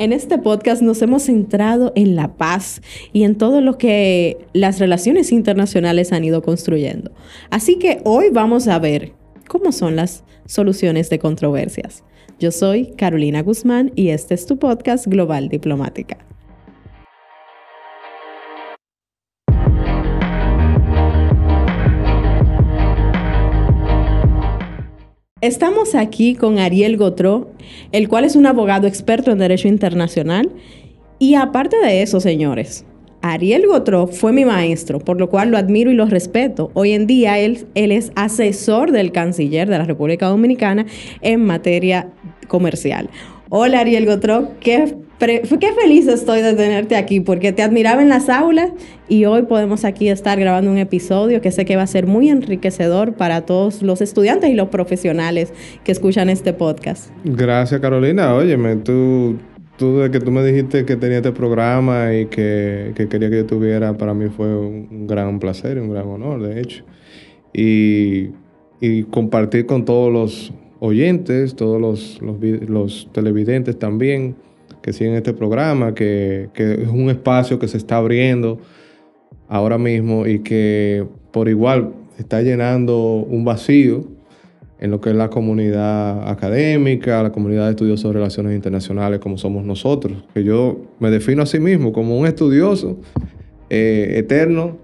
En este podcast nos hemos centrado en la paz y en todo lo que las relaciones internacionales han ido construyendo. Así que hoy vamos a ver cómo son las soluciones de controversias. Yo soy Carolina Guzmán y este es tu podcast Global Diplomática. Estamos aquí con Ariel Gotró, el cual es un abogado experto en Derecho Internacional. Y aparte de eso, señores, Ariel Gotró fue mi maestro, por lo cual lo admiro y lo respeto. Hoy en día él, él es asesor del canciller de la República Dominicana en materia comercial. Hola Ariel Gotró, qué, qué feliz estoy de tenerte aquí porque te admiraba en las aulas y hoy podemos aquí estar grabando un episodio que sé que va a ser muy enriquecedor para todos los estudiantes y los profesionales que escuchan este podcast. Gracias Carolina, óyeme, tú, tú de que tú me dijiste que tenía este programa y que, quería que yo tuviera, para mí fue un gran placer un gran honor, de hecho. Y, y compartir con todos los oyentes, todos los, televidentes también que siguen este programa, que, es un espacio que se está abriendo ahora mismo y que por igual está llenando un vacío en lo que es la comunidad académica, la comunidad de estudiosos de relaciones internacionales como somos nosotros, que yo me defino a sí mismo como un estudioso eh, eterno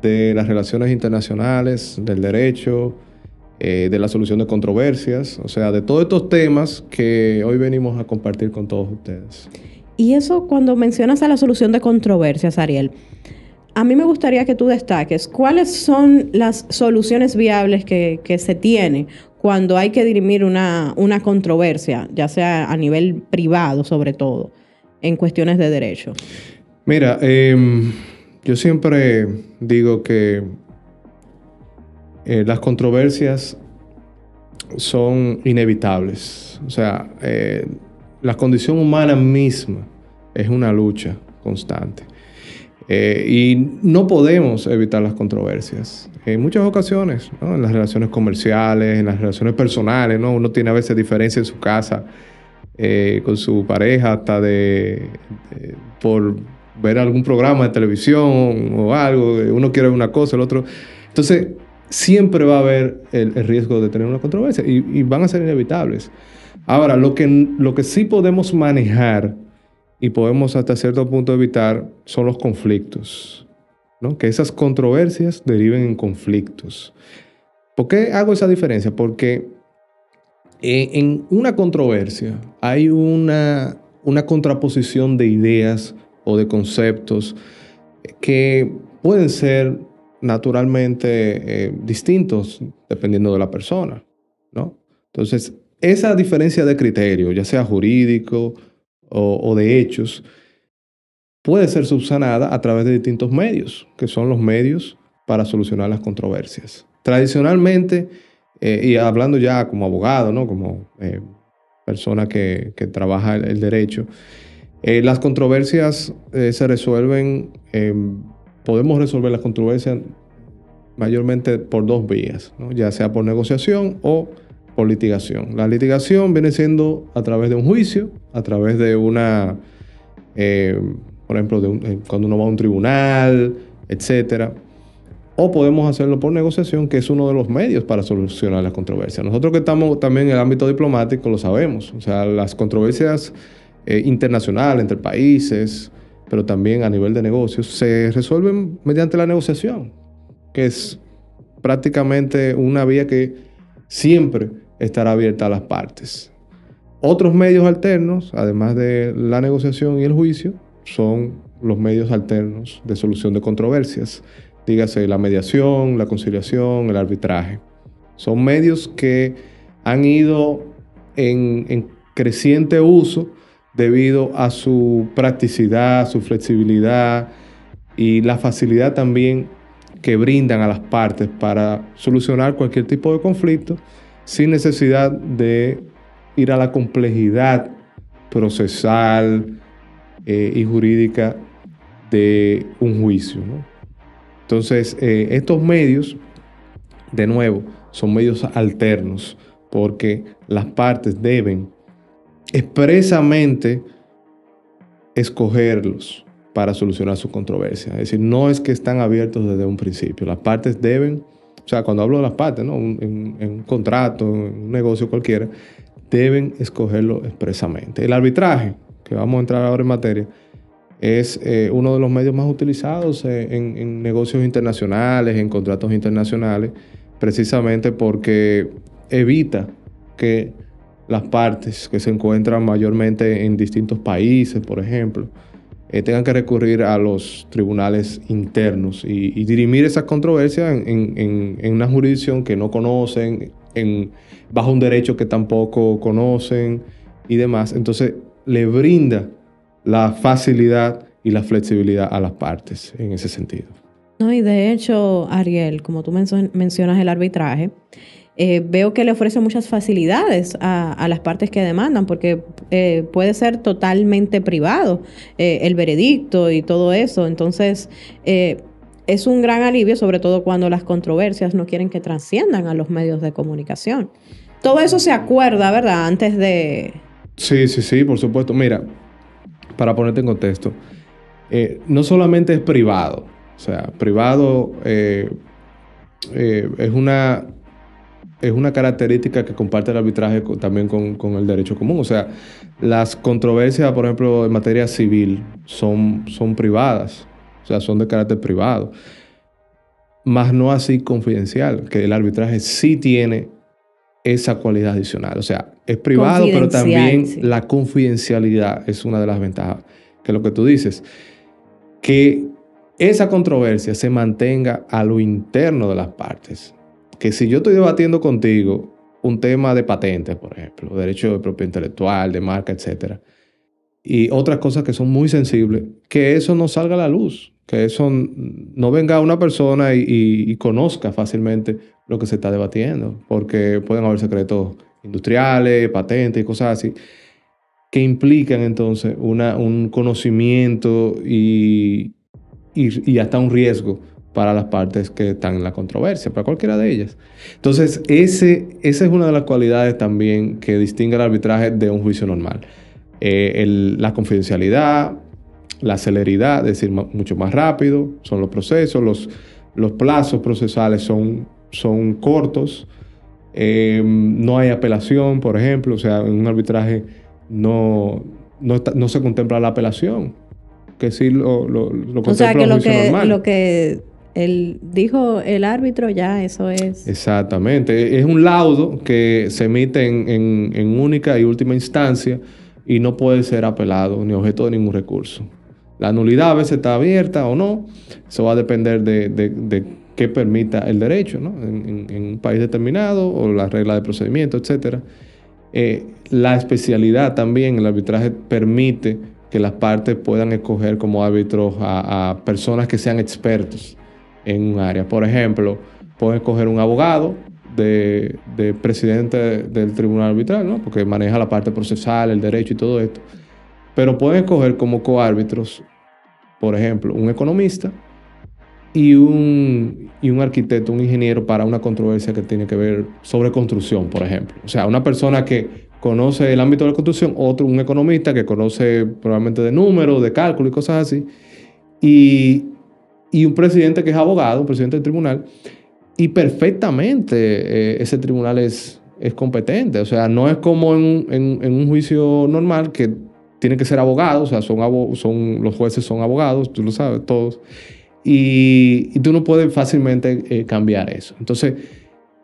de las relaciones internacionales, del derecho, eh, de la solución de controversias, o sea, de todos estos temas que hoy venimos a compartir con todos ustedes. Y eso cuando mencionas a la solución de controversias, Ariel, a mí me gustaría que tú destaques cuáles son las soluciones viables que, se tiene cuando hay que dirimir una, una controversia, ya sea a nivel privado sobre todo, en cuestiones de derecho. Mira, em, yo siempre digo que eh, las controversias son inevitables. O sea, eh, la condición humana misma es una lucha constante. Eh, y no podemos evitar las controversias. En muchas ocasiones, en las relaciones comerciales, en las relaciones personales, ¿no? uno tiene a veces diferencia en su casa con su pareja, hasta de, por ver algún programa de televisión o algo, uno quiere una cosa, el otro. Entonces, siempre va a haber el, riesgo de tener una controversia y, van a ser inevitables. Ahora, lo que, lo que sí podemos manejar y podemos hasta cierto punto evitar son los conflictos, ¿no? que esas controversias deriven en conflictos. ¿Por qué hago esa diferencia? Porque en, una controversia hay una, una contraposición de ideas o de conceptos que pueden ser naturalmente eh, distintos dependiendo de la persona, ¿no? Entonces, esa diferencia de criterio, ya sea jurídico o, de hechos, puede ser subsanada a través de distintos medios, que son los medios para solucionar las controversias. Tradicionalmente, eh, y hablando ya como abogado, ¿no? como eh, persona que, trabaja el, derecho, las controversias se resuelven podemos resolver las controversias mayormente por dos vías, ya sea por negociación o por litigación. La litigación viene siendo a través de un juicio, a través de una, eh, por ejemplo, eh, cuando uno va a un tribunal, etc. O podemos hacerlo por negociación, que es uno de los medios para solucionar las controversias. Nosotros que estamos también en el ámbito diplomático lo sabemos. O sea, las controversias eh, internacionales entre países, pero también a nivel de negocios, se resuelven mediante la negociación, que es prácticamente una vía que siempre estará abierta a las partes. Otros medios alternos, además de la negociación y el juicio, son los medios alternos de solución de controversias, dígase la mediación, la conciliación, el arbitraje. Son medios que han ido en, en creciente uso debido a su practicidad, su flexibilidad y la facilidad también que brindan a las partes para solucionar cualquier tipo de conflicto sin necesidad de ir a la complejidad procesal eh, y jurídica de un juicio. Entonces, eh, estos medios, de nuevo, son medios alternos porque las partes deben expresamente escogerlos para solucionar su controversia. Es decir, no es que están abiertos desde un principio. Las partes deben, o sea, cuando hablo de las partes, ¿no? en, en un contrato, en un negocio cualquiera, deben escogerlo expresamente. El arbitraje, que vamos a entrar ahora en materia, es eh, uno de los medios más utilizados eh, en, negocios internacionales, en contratos internacionales, precisamente porque evita que las partes que se encuentran mayormente en distintos países, por ejemplo, eh, tengan que recurrir a los tribunales internos y, dirimir esas controversias en, una jurisdicción que no conocen, bajo un derecho que tampoco conocen y demás. Entonces, le brinda la facilidad y la flexibilidad a las partes en ese sentido. No, y de hecho, Ariel, como tú mencionas el arbitraje, eh, veo que le ofrece muchas facilidades a, las partes que demandan, porque eh, puede ser totalmente privado eh, el veredicto y todo eso. Entonces, es un gran alivio, sobre todo cuando las controversias no quieren que trasciendan a los medios de comunicación. Todo eso se acuerda, ¿verdad? Antes de... Sí, sí, sí, por supuesto. Mira, para ponerte en contexto, no solamente es privado, o sea, privado es una es una característica que comparte el arbitraje también con, el derecho común. O sea, las controversias, por ejemplo, en materia civil son, son privadas, o sea, son de carácter privado, más no así confidencial, que el arbitraje sí tiene esa cualidad adicional. O sea, es privado, pero también la confidencialidad es una de las ventajas, que es lo que tú dices, que esa controversia se mantenga a lo interno de las partes que si yo estoy debatiendo contigo un tema de patentes, por ejemplo, derecho de propiedad intelectual, de marca, etcétera, y otras cosas que son muy sensibles, que eso no salga a la luz, que eso no venga una persona y, conozca fácilmente lo que se está debatiendo, porque pueden haber secretos industriales, patentes y cosas así, que implican entonces una, un conocimiento y, y hasta un riesgo para las partes que están en la controversia, para cualquiera de ellas. Entonces, ese, esa es una de las cualidades también que distingue el arbitraje de un juicio normal. Eh, la confidencialidad, la celeridad, es decir, mucho más rápido son los procesos, los, los plazos procesales son, son cortos, eh, no hay apelación, por ejemplo, o sea, en un arbitraje no, no, se contempla la apelación, que sí lo, lo, lo o sea, que lo que, lo que el, dijo el árbitro, ya eso es. Exactamente. Es un laudo que se emite en, única y última instancia y no puede ser apelado ni objeto de ningún recurso. La nulidad a veces está abierta o no. Eso va a depender de, qué permita el derecho ¿no? en, un país determinado o la regla de procedimiento, etc. Eh, la especialidad también, el arbitraje permite que las partes puedan escoger como árbitros a personas que sean expertos en un área. Por ejemplo, pueden escoger un abogado de, presidente del tribunal arbitral, ¿no? porque maneja la parte procesal, el derecho y todo esto. Pero pueden escoger como coárbitros, por ejemplo, un economista y un, y un arquitecto, un ingeniero para una controversia que tiene que ver sobre construcción, por ejemplo. O sea, una persona que conoce el ámbito de la construcción, otro, un economista que conoce probablemente de números, de cálculo y cosas así. Y, y un presidente que es abogado, un presidente del tribunal, y perfectamente eh, ese tribunal es, es competente. O sea, no es como en, un juicio normal que tiene que ser abogado, o sea, son, son, los jueces son abogados, tú lo sabes, todos. Y, tú no puedes fácilmente eh, cambiar eso. Entonces,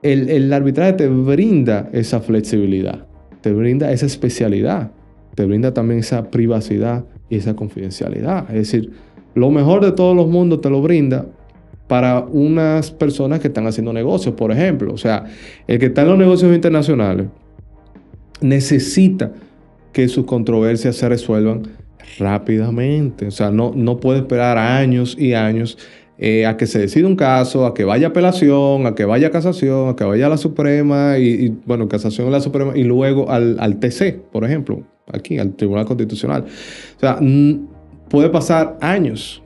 el, el arbitraje te brinda esa flexibilidad, te brinda esa especialidad, te brinda también esa privacidad y esa confidencialidad. Es decir, lo mejor de todos los mundos te lo brinda para unas personas que están haciendo negocios, por ejemplo. O sea, el que está en los negocios internacionales necesita que sus controversias se resuelvan rápidamente. O sea, no, no puede esperar años y años eh, a que se decida un caso, a que vaya apelación, a que vaya casación, a que vaya a la Suprema, y, bueno, casación a la Suprema, y luego al, al, TC, por ejemplo, aquí, al Tribunal Constitucional. O sea, puede pasar años.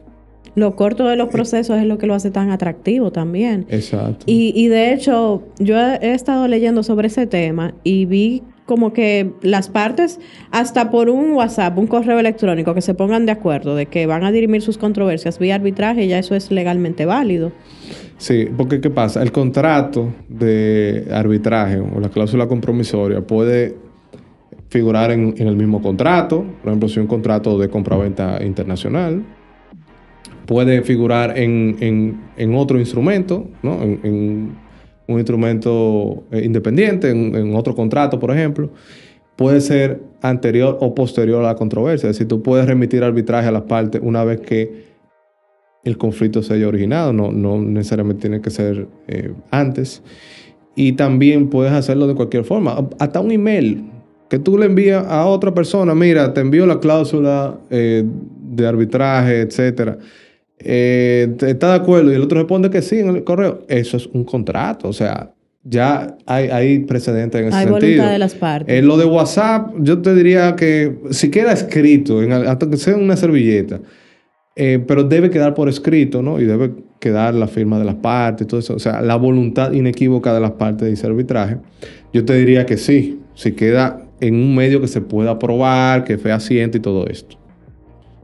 Lo corto de los procesos es lo que lo hace tan atractivo también. Exacto. Y, de hecho, yo he estado leyendo sobre ese tema y vi como que las partes, hasta por un WhatsApp, un correo electrónico, que se pongan de acuerdo de que van a dirimir sus controversias vía arbitraje, ya eso es legalmente válido. Sí, porque ¿qué pasa? El contrato de arbitraje o la cláusula compromisoria puede figurar en, el mismo contrato, por ejemplo, si un contrato de compraventa internacional, puede figurar en, otro instrumento, ¿no? en, un instrumento eh, independiente, en, otro contrato, por ejemplo, puede ser anterior o posterior a la controversia. Es decir, tú puedes remitir arbitraje a las partes una vez que el conflicto se haya originado, no, no necesariamente tiene que ser eh, antes. Y también puedes hacerlo de cualquier forma, hasta un email que tú le envías a otra persona, mira, te envío la cláusula eh, de arbitraje, etcétera eh, está de acuerdo y el otro responde que sí en el correo, eso es un contrato. O sea, ya hay, hay precedentes en ese hay sentido. voluntad de las partes. En lo de WhatsApp, yo te diría que si queda escrito, en, hasta que sea una servilleta, eh, pero debe quedar por escrito, ¿no? Y debe quedar la firma de las partes, todo eso. O sea, la voluntad inequívoca de las partes de ese arbitraje. Yo te diría que sí, si queda en un medio que se pueda probar, que fehaciente y todo esto.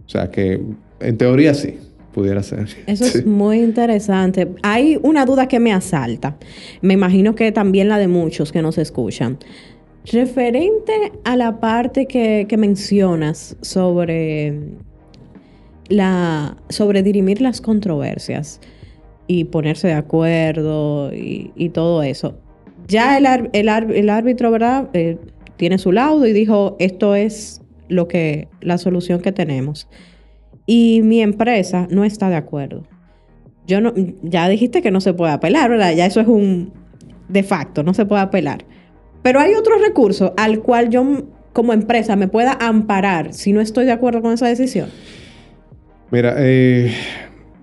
O sea, que en teoría sí pudiera ser. Eso es muy interesante. Hay una duda que me asalta. Me imagino que también la de muchos que nos escuchan. Referente a la parte que, mencionas sobre la sobre dirimir las controversias y ponerse de acuerdo y, todo eso. Ya el, el, árbitro, ¿verdad? Eh, tiene su laudo y dijo, esto es lo que, la solución que tenemos y mi empresa no está de acuerdo. Yo no, ya dijiste que no se puede apelar, ¿verdad? Ya eso es un de facto, no se puede apelar. Pero hay otro recurso al cual yo como empresa me pueda amparar si no estoy de acuerdo con esa decisión. Mira, eh,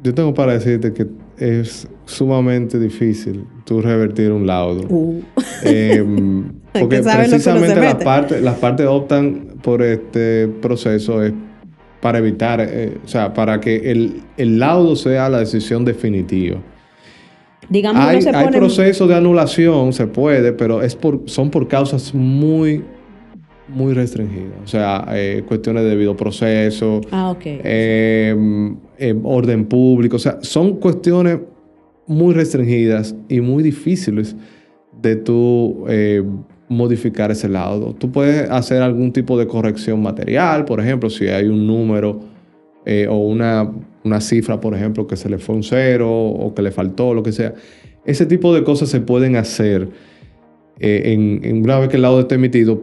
yo tengo para decirte que es sumamente difícil tú revertir un laudo. Uh. Em, porque precisamente las partes, las partes optan por este proceso es para evitar, eh, o sea, para que el, laudo sea la decisión definitiva. Digamos hay, no hay procesos de anulación, se puede, pero es por, son por causas muy, muy restringidas. O sea, eh, cuestiones de debido proceso, ah, okay. Em, em, orden público. O sea, son cuestiones muy restringidas y muy difíciles de tú eh, modificar ese laudo. Tú puedes hacer algún tipo de corrección material, por ejemplo, si hay un número eh, o una, cifra, por ejemplo, que se le fue un cero o que le faltó, lo que sea. Ese tipo de cosas se pueden hacer eh, en, una vez que el laudo esté emitido,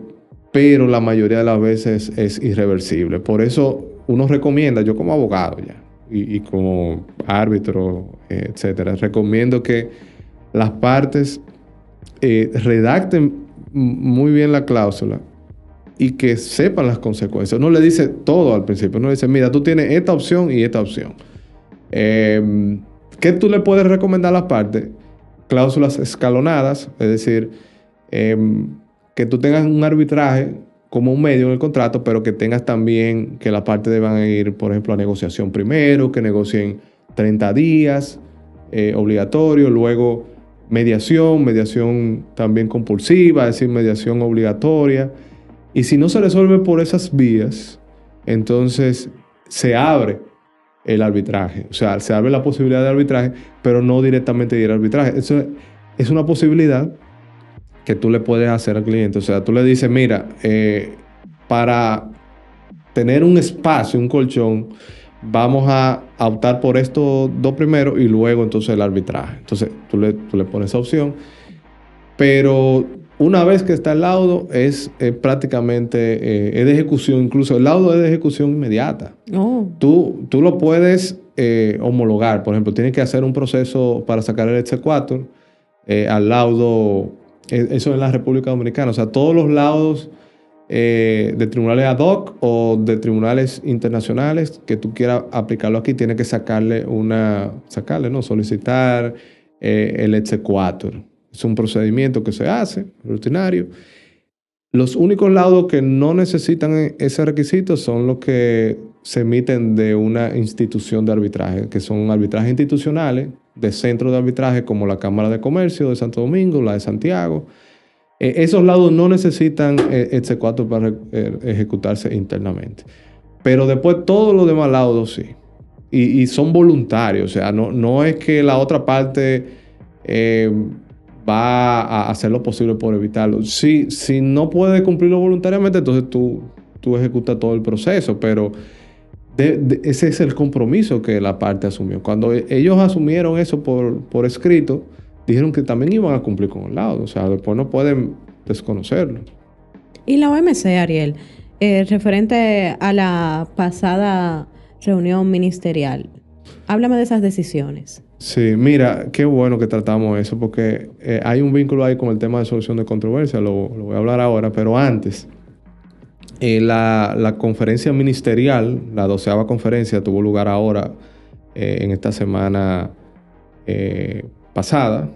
pero la mayoría de las veces es irreversible. Por eso uno recomienda, yo como abogado ya, y, como árbitro, etcétera, recomiendo que las partes redacten muy bien la cláusula y que sepan las consecuencias. No le dice todo al principio, no le dice, mira, tú tienes esta opción y esta opción. Em, ¿Qué tú le puedes recomendar a las partes? Cláusulas escalonadas, es decir, em, que tú tengas un arbitraje como un medio en el contrato, pero que tengas también que las partes deban ir, por ejemplo, a negociación primero, que negocien 30 días eh, obligatorio, luego mediación, mediación también compulsiva, es decir, mediación obligatoria. Y si no se resuelve por esas vías, entonces se abre el arbitraje. O sea, se abre la posibilidad de arbitraje, pero no directamente ir al arbitraje. Eso es una posibilidad que tú le puedes hacer al cliente. O sea, tú le dices, mira, eh, para tener un espacio, un colchón, vamos a, optar por estos dos primeros y luego entonces el arbitraje. Entonces tú le, tú le pones esa opción, pero una vez que está el laudo es, prácticamente eh, es de ejecución, incluso el laudo es de ejecución inmediata. Oh. Tú, tú lo puedes eh, homologar, por ejemplo, tienes que hacer un proceso para sacar el exequatur eh, al laudo, eso en la República Dominicana, o sea, todos los laudos eh, de tribunales ad hoc o de tribunales internacionales que tú quieras aplicarlo aquí, tienes que sacarle una, sacarle, ¿no? Solicitar eh, el exequatur. Es un procedimiento que se hace, rutinario. Los únicos laudos que no necesitan ese requisito son los que se emiten de una institución de arbitraje, que son arbitrajes institucionales de centros de arbitraje como la Cámara de Comercio de Santo Domingo, la de Santiago, Eh, esos laudos no necesitan eh, este 4 para eh, ejecutarse internamente. Pero después todos los demás laudos sí. Y, son voluntarios. O sea, no, no es que la otra parte va a hacer lo posible por evitarlo. Si, si no puede cumplirlo voluntariamente, entonces tú, tú ejecutas todo el proceso. Pero ese es el compromiso que la parte asumió. Cuando e, ellos asumieron eso por, por escrito, dijeron que también iban a cumplir con el lado. O sea, después no pueden desconocerlo. Y la OMC, Ariel, eh, referente a la pasada reunión ministerial, háblame de esas decisiones. Sí, mira, qué bueno que tratamos eso, porque eh, hay un vínculo ahí con el tema de solución de controversia, lo, voy a hablar ahora, pero antes, eh, la, conferencia ministerial, la doceava conferencia, tuvo lugar ahora en esta semana pasada.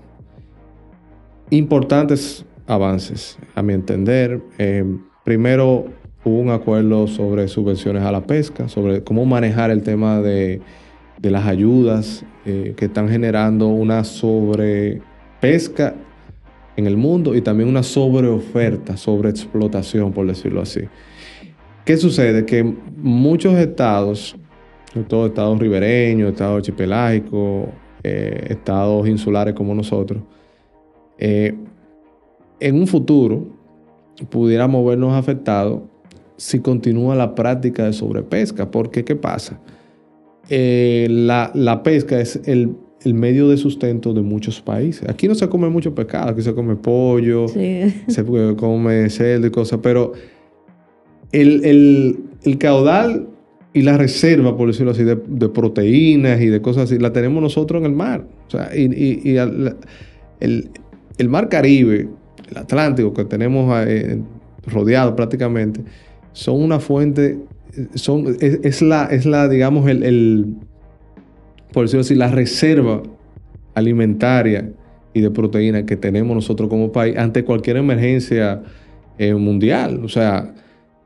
Importantes avances, a mi entender. Eh, primero, hubo un acuerdo sobre subvenciones a la pesca, sobre cómo manejar el tema de, las ayudas eh, que están generando una sobrepesca en el mundo y también una sobreoferta, sobreexplotación, por decirlo así. ¿Qué sucede? Que muchos estados, sobre todo estados ribereños, estados archipelágicos, eh, estados insulares como nosotros, en un futuro pudiéramos vernos afectados si continúa la práctica de sobrepesca. Porque, ¿qué pasa? Eh, la, pesca es el, medio de sustento de muchos países. Aquí no se come mucho pescado, aquí se come pollo, se come cerdo y cosas, pero el, caudal y la reserva, por decirlo así, de, proteínas y de cosas así, la tenemos nosotros en el mar. O sea, y, el, el mar Caribe el Atlántico que tenemos eh, rodeado prácticamente, son una fuente, son, es, la, es la, digamos, el, por decirlo así, la reserva alimentaria y de proteína que tenemos nosotros como país ante cualquier emergencia eh, mundial. O sea,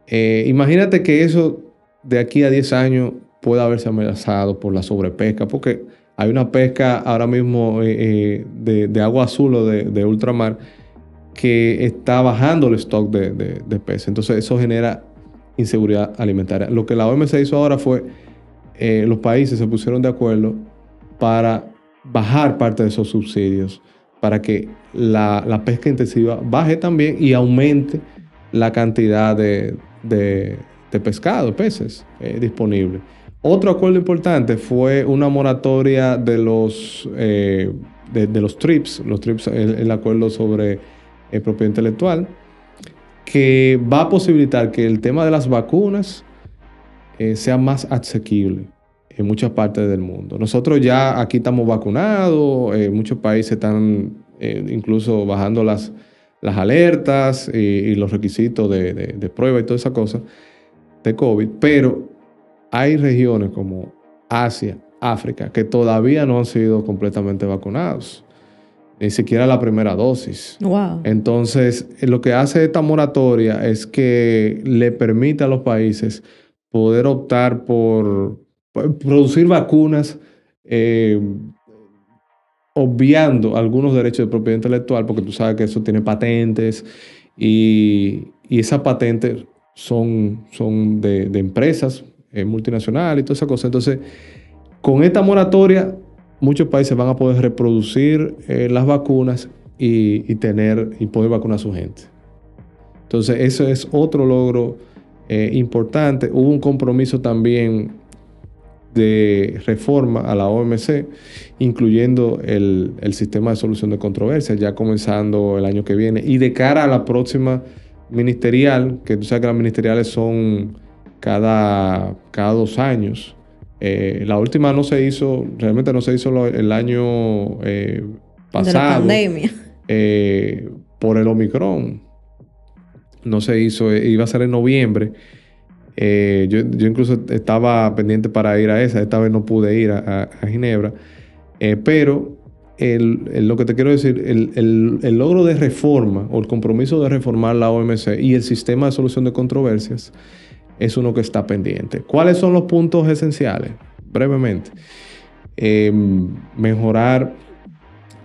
eh, imagínate que eso de aquí a 10 años pueda haberse amenazado por la sobrepesca, porque hay una pesca ahora mismo de, agua azul o de, ultramar que está bajando el stock de, de, peces. Entonces eso genera inseguridad alimentaria. Lo que la OMS hizo ahora fue, eh, los países se pusieron de acuerdo para bajar parte de esos subsidios, para que la, pesca intensiva baje también y aumente la cantidad de, pescado, peces eh, disponibles. Otro acuerdo importante fue una moratoria de los, eh, de, los TRIPS, los TRIPS, el acuerdo sobre eh, propiedad intelectual, que va a posibilitar que el tema de las vacunas eh, sea más asequible en muchas partes del mundo. Nosotros ya aquí estamos vacunados, eh, muchos países están incluso bajando las, las alertas y, los requisitos de, de, prueba y toda esa cosa de COVID, pero hay regiones como Asia, África, que todavía no han sido completamente vacunados ni siquiera la primera dosis. Entonces, lo que hace esta moratoria es que le permite a los países poder optar por, producir vacunas eh, obviando algunos derechos de propiedad intelectual, porque tú sabes que eso tiene patentes y, esas patentes son, son de, empresas eh, multinacionales y toda esa cosa. Entonces, con esta moratoria muchos países van a poder reproducir eh, las vacunas y, tener y poder vacunar a su gente. Entonces, eso es otro logro eh, importante. Hubo un compromiso también de reforma a la OMC, incluyendo el, sistema de solución de controversias, ya comenzando el año que viene. Y de cara a la próxima ministerial, que tú sabes que las ministeriales son cada, cada dos años, eh, la última no se hizo, realmente no se hizo el año eh, pasado. De la pandemia. Eh, por el Omicron. No se hizo, iba a ser en noviembre. Yo, incluso estaba pendiente para ir a esa, esta vez no pude ir a, Ginebra. pero lo que te quiero decir, el, el, logro de reforma o el compromiso de reformar la OMC y el sistema de solución de controversias es uno que está pendiente. ¿Cuáles son los puntos esenciales? Brevemente. Em, mejorar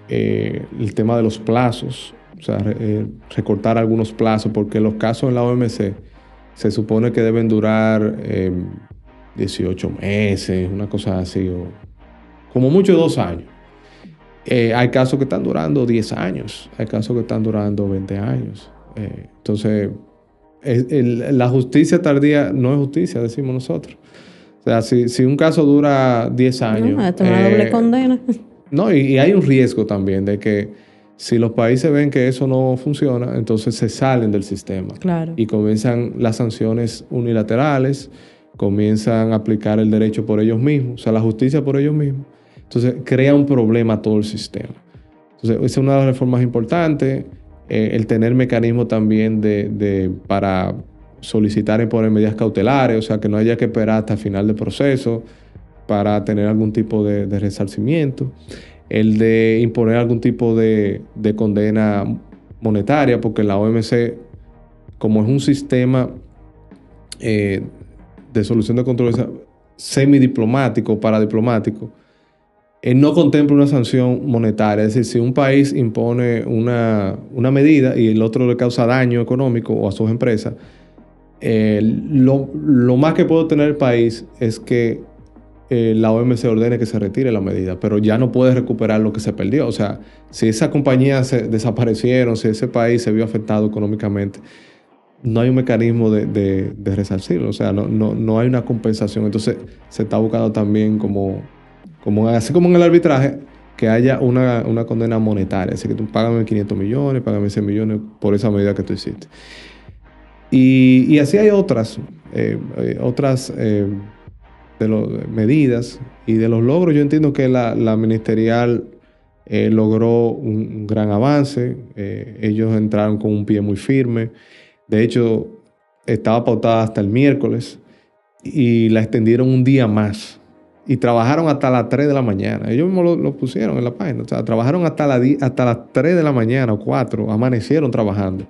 eh, el tema de los plazos o sea, recortar algunos plazos, porque los casos en la OMC se supone que deben durar 18 meses, una cosa así, o como mucho dos años. Eh, hay casos que están durando 10 años, hay casos que están durando 20 años. Eh, entonces, la justicia tardía no es justicia, decimos nosotros. O sea, si, un caso dura 10 años... No, es una doble eh, condena. No, y, hay un riesgo también de que si los países ven que eso no funciona, entonces se salen del sistema. Claro. Y comienzan las sanciones unilaterales, comienzan a aplicar el derecho por ellos mismos, o sea, la justicia por ellos mismos. Entonces, crea un problema a todo el sistema. Entonces, esa es una de las reformas importantes. Eh, el tener mecanismos también de, para solicitar y poner medidas cautelares, o sea, que no haya que esperar hasta el final del proceso para tener algún tipo de, resarcimiento. El de imponer algún tipo de, condena monetaria, porque la OMC, como es un sistema eh, de solución de controversia semidiplomático, paradiplomático, él no contempla una sanción monetaria. Es decir, si un país impone una, medida y el otro le causa daño económico o a sus empresas, eh, lo, más que puede tener el país es que eh, la OMC ordene que se retire la medida, pero ya no puede recuperar lo que se perdió. O sea, si esa compañía se desaparecieron, si ese país se vio afectado económicamente, no hay un mecanismo de, de, resarcirlo, o sea, no, no, no hay una compensación. Entonces se está buscando también como como, así como en el arbitraje, que haya una, condena monetaria. Así que tú págame 500 millones, págame 100 millones por esa medida que tú hiciste. Y, así hay otras, eh, eh, otras eh, de medidas y de los logros. Yo entiendo que la, ministerial logró un, gran avance. ellos entraron con un pie muy firme. De hecho, estaba pautada hasta el miércoles y la extendieron un día más y trabajaron hasta las 3 de la mañana. Ellos mismos lo, pusieron en la página. O sea, trabajaron hasta, la, hasta las 3 de la mañana o 4, amanecieron trabajando.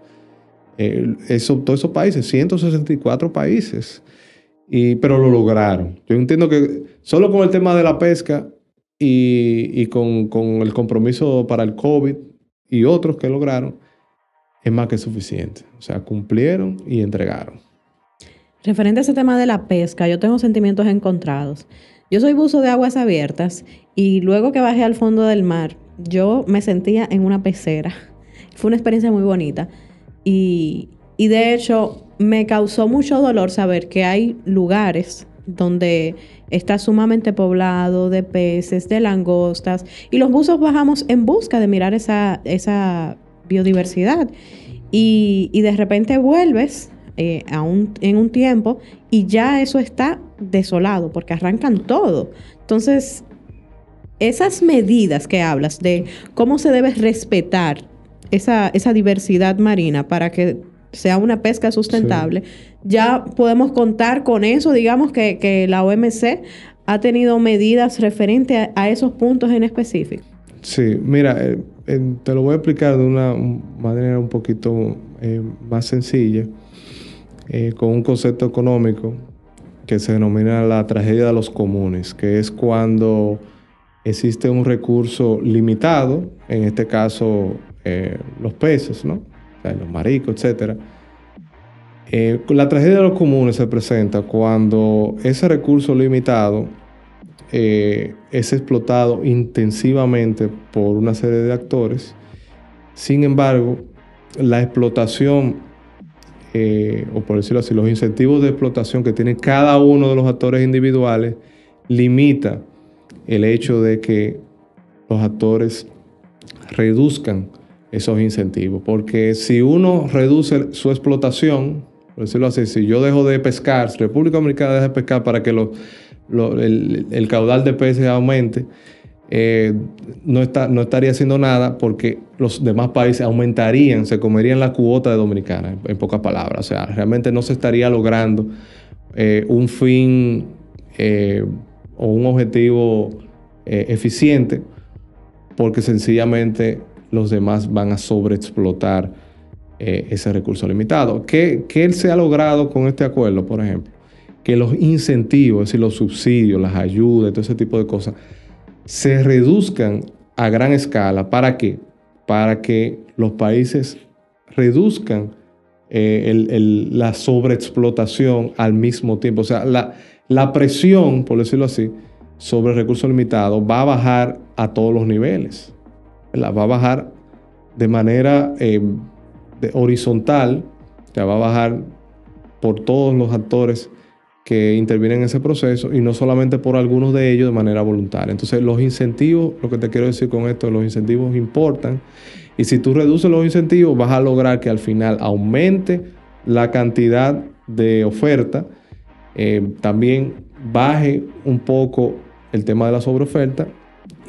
Eh, eso, todos esos países, 164 países. Y, pero lo lograron. Yo entiendo que solo con el tema de la pesca y, y con, con, el compromiso para el COVID y otros que lograron, es más que suficiente. O sea, cumplieron y entregaron. Referente a ese tema de la pesca, yo tengo sentimientos encontrados. Yo soy buzo de aguas abiertas y luego que bajé al fondo del mar, yo me sentía en una pecera. Fue una experiencia muy bonita. Y, de hecho, me causó mucho dolor saber que hay lugares donde está sumamente poblado de peces, de langostas, y los buzos bajamos en busca de mirar esa, esa biodiversidad. Y, y de repente vuelves eh, en un tiempo y ya eso está desolado porque arrancan todo. Entonces, esas medidas que hablas de cómo se debe respetar esa, esa diversidad marina para que sea una pesca sustentable, ya podemos contar con eso, digamos que, la OMC ha tenido medidas referentes a, esos puntos en específico. Sí, mira, eh, te lo voy a explicar de una manera un poquito eh, más sencilla. Eh, con un concepto económico que se denomina la tragedia de los comunes, que es cuando existe un recurso limitado, en este caso eh, los peces, ¿no? los maricos, etc. Eh, la tragedia de los comunes se presenta cuando ese recurso limitado es explotado intensivamente por una serie de actores. Sin embargo, la explotación eh, o por decirlo así, los incentivos de explotación que tiene cada uno de los actores individuales limita el hecho de que los actores reduzcan esos incentivos. Porque si uno reduce su explotación, por decirlo así, si yo dejo de pescar, si República Dominicana deja de pescar para que el, caudal de peces aumente, eh, no, estaría haciendo nada porque los demás países aumentarían, se comerían la cuota de Dominicana, en, pocas palabras. O sea, realmente no se estaría logrando eh, un fin eh, o un objetivo eficiente porque sencillamente los demás van a sobreexplotar ese recurso limitado. ¿Qué, ¿Qué se ha logrado con este acuerdo, por ejemplo? Que los incentivos, es decir, los subsidios, las ayudas, todo ese tipo de cosas, se reduzcan a gran escala. ¿Para qué? para que los países reduzcan eh, la sobreexplotación al mismo tiempo. O sea, la, la presión, por decirlo así, sobre recursos limitados va a bajar a todos los niveles. La va a bajar de manera eh, horizontal, ya va a bajar por todos los actores que intervienen en ese proceso y no solamente por algunos de ellos de manera voluntaria. Entonces los incentivos, lo que te quiero decir con esto, los incentivos importan y si tú reduces los incentivos vas a lograr que al final aumente la cantidad de oferta, eh, también baje un poco el tema de la sobreoferta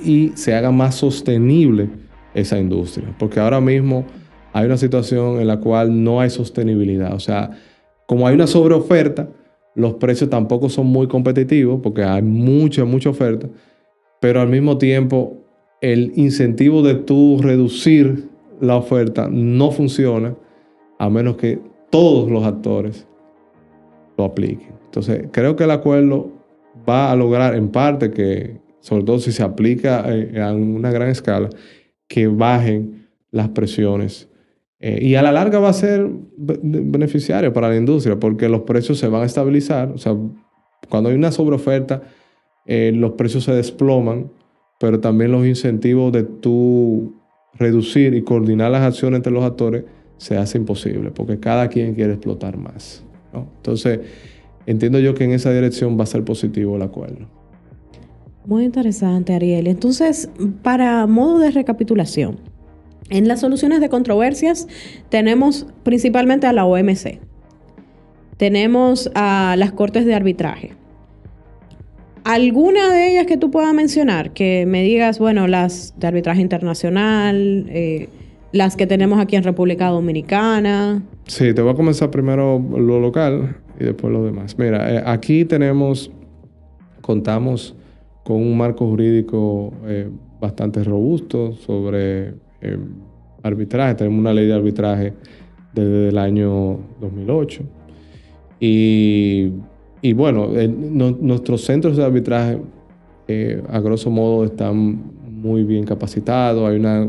y se haga más sostenible esa industria. Porque ahora mismo hay una situación en la cual no hay sostenibilidad. O sea, como hay una sobreoferta, los precios tampoco son muy competitivos porque hay mucha, mucha oferta, pero al mismo tiempo el incentivo de tú reducir la oferta no funciona a menos que todos los actores lo apliquen. Entonces, creo que el acuerdo va a lograr en parte que, sobre todo si se aplica eh, a una gran escala, que bajen las presiones eh, y a la larga va a ser beneficiario para la industria porque los precios se van a estabilizar. O sea, cuando hay una sobreoferta, eh, los precios se desploman, pero también los incentivos de tú reducir y coordinar las acciones entre los actores se hace imposible porque cada quien quiere explotar más. Entonces, entiendo yo que en esa dirección va a ser positivo el acuerdo. Muy interesante, Ariel. Entonces, para modo de recapitulación, en las soluciones de controversias tenemos principalmente a la OMC. Tenemos a las cortes de arbitraje. ¿Alguna de ellas que tú puedas mencionar? Que me digas, bueno, las de arbitraje internacional, eh, las que tenemos aquí en República Dominicana. Sí, te voy a comenzar primero lo local y después lo demás. Mira, eh, aquí tenemos, contamos con un marco jurídico eh, bastante robusto sobre arbitraje. Tenemos una ley de arbitraje desde el año 2008. Y, y bueno, nuestros centros de arbitraje, eh, a grosso modo, están muy bien capacitados. Hay una,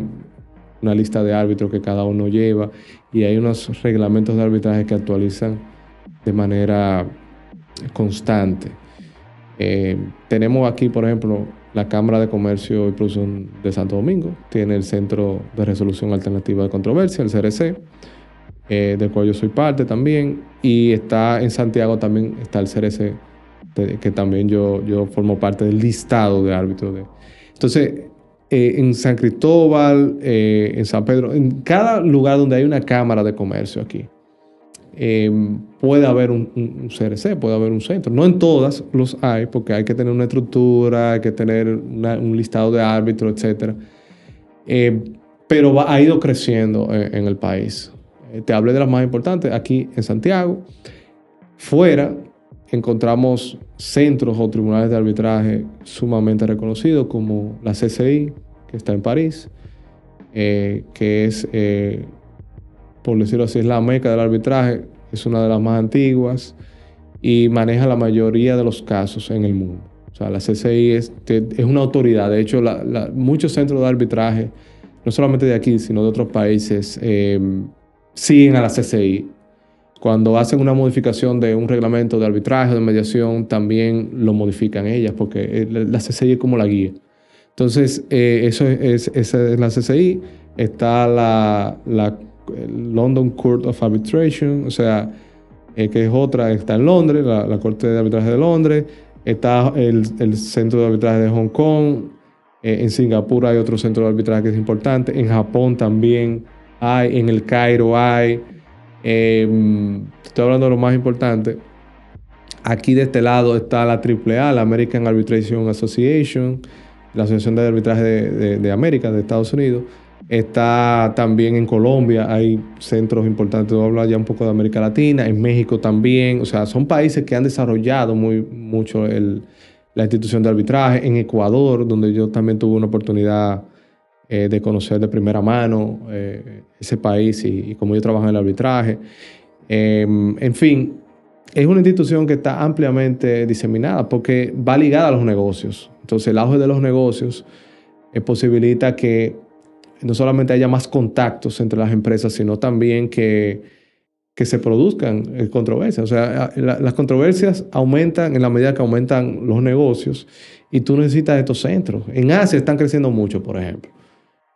una lista de árbitros que cada uno lleva y hay unos reglamentos de arbitraje que actualizan de manera constante. Eh, tenemos aquí, por ejemplo, la Cámara de Comercio y Producción de Santo Domingo tiene el Centro de Resolución Alternativa de Controversia, el CRC, eh, del cual yo soy parte también. Y está en Santiago también está el CRC, que también yo, yo formo parte del listado de árbitros. De... Entonces, eh, en San Cristóbal, eh, en San Pedro, en cada lugar donde hay una Cámara de Comercio aquí, Em, puede haber un, CRC, puede haber un centro. No en todas los hay, porque hay que tener una estructura, hay que tener un listado de árbitros, etc. Em, pero ha ido creciendo en, el país. Eh, te hablé de las más importantes aquí en Santiago. Fuera encontramos centros o tribunales de arbitraje sumamente reconocidos como la CCI, que está en París, eh, que es eh, por decirlo así, es la meca del arbitraje, es una de las más antiguas y maneja la mayoría de los casos en el mundo. O sea, la CCI es, es una autoridad. De hecho, muchos centros de arbitraje, no solamente de aquí, sino de otros países, em, siguen a la CCI. Cuando hacen una modificación de un reglamento de arbitraje o de mediación, también lo modifican ellas, porque eh, la CCI es como la guía. Entonces, eh, eso es, esa es la CCI. Está la, la London Court of Arbitration, o sea, eh, que es otra, está en Londres, la, Corte de Arbitraje de Londres, está el, Centro de Arbitraje de Hong Kong, eh, en Singapur hay otro centro de arbitraje que es importante, en Japón también hay, en el Cairo hay, em, estoy hablando de lo más importante. Aquí de este lado está la AAA, la American Arbitration Association, la Asociación de Arbitraje de América, de Estados Unidos. Está también en Colombia, hay centros importantes, voy a hablar ya un poco de América Latina, en México también, o sea, son países que han desarrollado muy, mucho la institución de arbitraje, en Ecuador, donde yo también tuve una oportunidad eh, de conocer de primera mano eh, ese país y, cómo yo trabajo en el arbitraje. Em, en fin, es una institución que está ampliamente diseminada porque va ligada a los negocios. Entonces, el auge de los negocios eh, posibilita que no solamente haya más contactos entre las empresas, sino también que, que se produzcan eh, controversias. O sea, las controversias aumentan en la medida que aumentan los negocios y tú necesitas estos centros. En Asia están creciendo mucho, por ejemplo.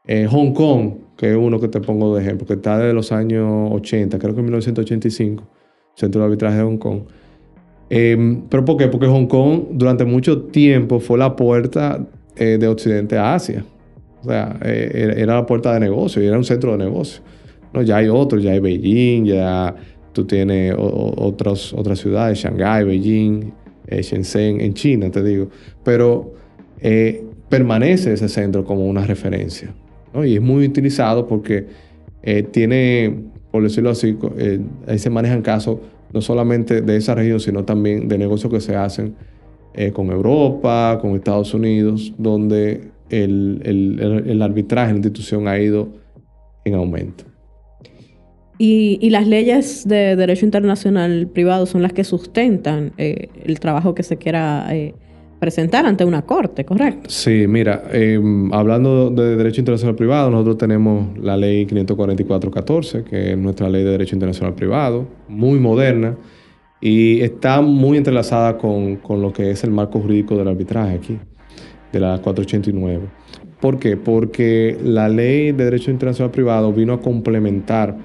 Eh, Hong Kong, que es uno que te pongo de ejemplo, que está desde los años 80, creo que en 1985, Centro de Arbitraje de Hong Kong. Em, ¿Pero por qué? Porque Hong Kong durante mucho tiempo fue la puerta eh, de Occidente a Asia. O sea, eh, era la puerta de negocio y era un centro de negocio. ¿no? Ya hay otros, ya hay Beijing, ya tú tienes otras ciudades, Shanghái, Beijing, Shenzhen, en China, te digo. Pero permanece ese centro como una referencia. Y es muy utilizado porque eh, tiene, por decirlo así, eh, ahí se manejan casos no solamente de esa región, sino también de negocios que se hacen eh, con Europa, con Estados Unidos, donde el, el, arbitraje en la institución ha ido en aumento. Y, y, las leyes de derecho internacional privado son las que sustentan el trabajo que se quiera presentar ante una corte, ¿correcto? Sí, mira, em, hablando de derecho internacional privado, nosotros tenemos la ley 544-14, que es nuestra ley de derecho internacional privado, muy moderna y está muy entrelazada con, lo que es el marco jurídico del arbitraje aquí, de la 489. ¿Por qué? Porque la ley de derecho internacional privado vino a complementar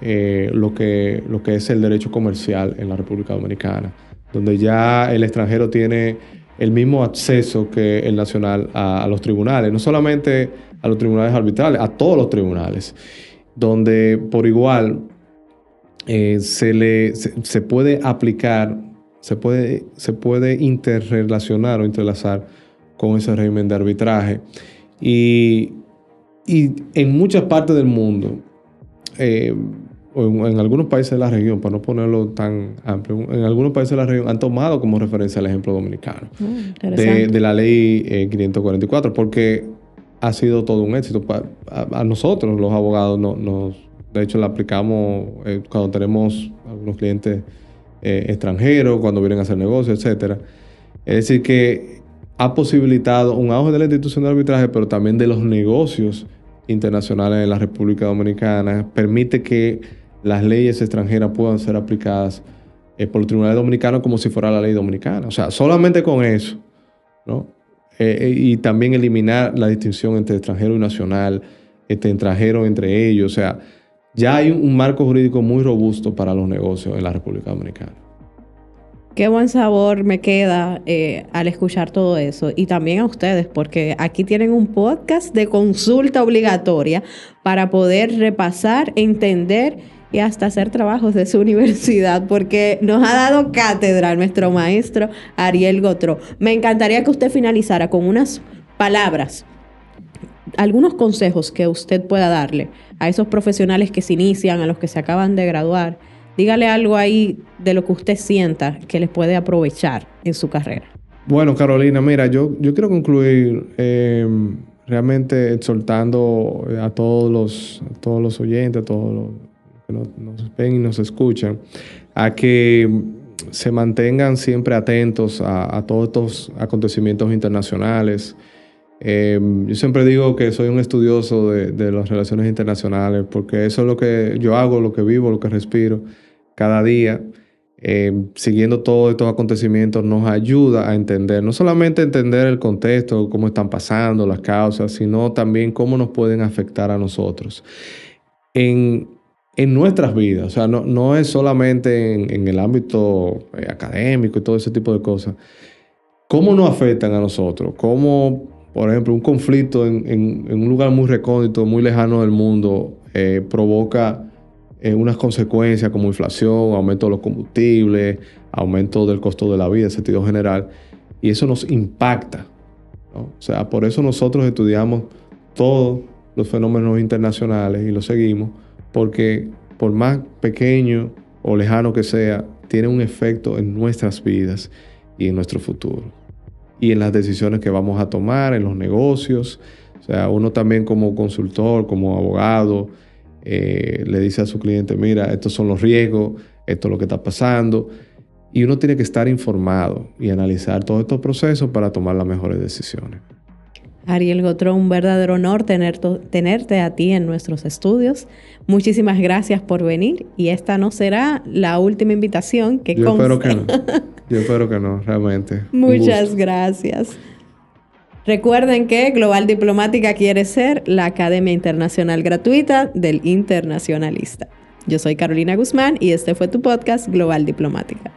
eh, lo, que, lo que es el derecho comercial en la República Dominicana, donde ya el extranjero tiene el mismo acceso que el nacional a, los tribunales, no solamente a los tribunales arbitrales, a todos los tribunales, donde por igual eh, se, le, se, puede aplicar, se puede, se puede interrelacionar o entrelazar con ese régimen de arbitraje. Y, y en muchas partes del mundo, eh, en, algunos países de la región, para no ponerlo tan amplio, en algunos países de la región han tomado como referencia el ejemplo dominicano mm, de, la ley 544, eh, porque ha sido todo un éxito. a, nosotros, los abogados, nos, de hecho, la aplicamos eh, cuando tenemos algunos clientes eh, extranjeros, cuando vienen a hacer negocios, etc. Es decir, que ha posibilitado un auge de la institución de arbitraje, pero también de los negocios internacionales en la República Dominicana. Permite que las leyes extranjeras puedan ser aplicadas eh, por los tribunales dominicanos como si fuera la ley dominicana. O sea, solamente con eso, ¿no? Eh, eh, y también eliminar la distinción entre extranjero y nacional, entre extranjeros entre ellos. O sea, ya hay un marco jurídico muy robusto para los negocios en la República Dominicana. Qué buen sabor me queda al escuchar todo eso y también a ustedes porque aquí tienen un podcast de consulta obligatoria para poder repasar, entender y hasta hacer trabajos de su universidad, porque nos ha dado cátedra nuestro maestro Ariel Gotro. Me encantaría que usted finalizara con unas palabras, algunos consejos que usted pueda darle a esos profesionales que se inician, a los que se acaban de graduar. Dígale algo ahí de lo que usted sienta que les puede aprovechar en su carrera. Bueno, Carolina, mira, yo, yo quiero concluir eh, realmente exhortando a todos los, todos los oyentes, a todos los nos, ven y nos escuchan, a que se mantengan siempre atentos a, todos estos acontecimientos internacionales. Em, yo siempre digo que soy un estudioso de, las relaciones internacionales porque eso es lo que yo hago, lo que vivo, lo que respiro cada día. Em, siguiendo todos estos acontecimientos nos ayuda a entender, no solamente entender el contexto, cómo están pasando las causas, sino también cómo nos pueden afectar a nosotros. En, en nuestras vidas. O sea, no, no es solamente en, el ámbito eh, académico y todo ese tipo de cosas. ¿Cómo nos afectan a nosotros? ¿Cómo, por ejemplo, un conflicto en, un lugar muy recóndito, muy lejano del mundo, eh, provoca eh, unas consecuencias como inflación, aumento de los combustibles, aumento del costo de la vida en sentido general? Y eso nos impacta. O sea, por eso nosotros estudiamos todos los fenómenos internacionales y los seguimos porque por más pequeño o lejano que sea, tiene un efecto en nuestras vidas y en nuestro futuro. Y en las decisiones que vamos a tomar, en los negocios. O sea, uno también como consultor, como abogado, eh, le dice a su cliente, mira, estos son los riesgos, esto es lo que está pasando. Y uno tiene que estar informado y analizar todos estos procesos para tomar las mejores decisiones. Ariel Gotró, un verdadero honor tenerte a ti en nuestros estudios. Muchísimas gracias por venir y esta no será la última invitación que Yo espero que no. Yo espero que no, realmente. Muchas gracias. Recuerden que Global Diplomática quiere ser la Academia Internacional Gratuita del Internacionalista. Yo soy Carolina Guzmán y este fue tu podcast Global Diplomática.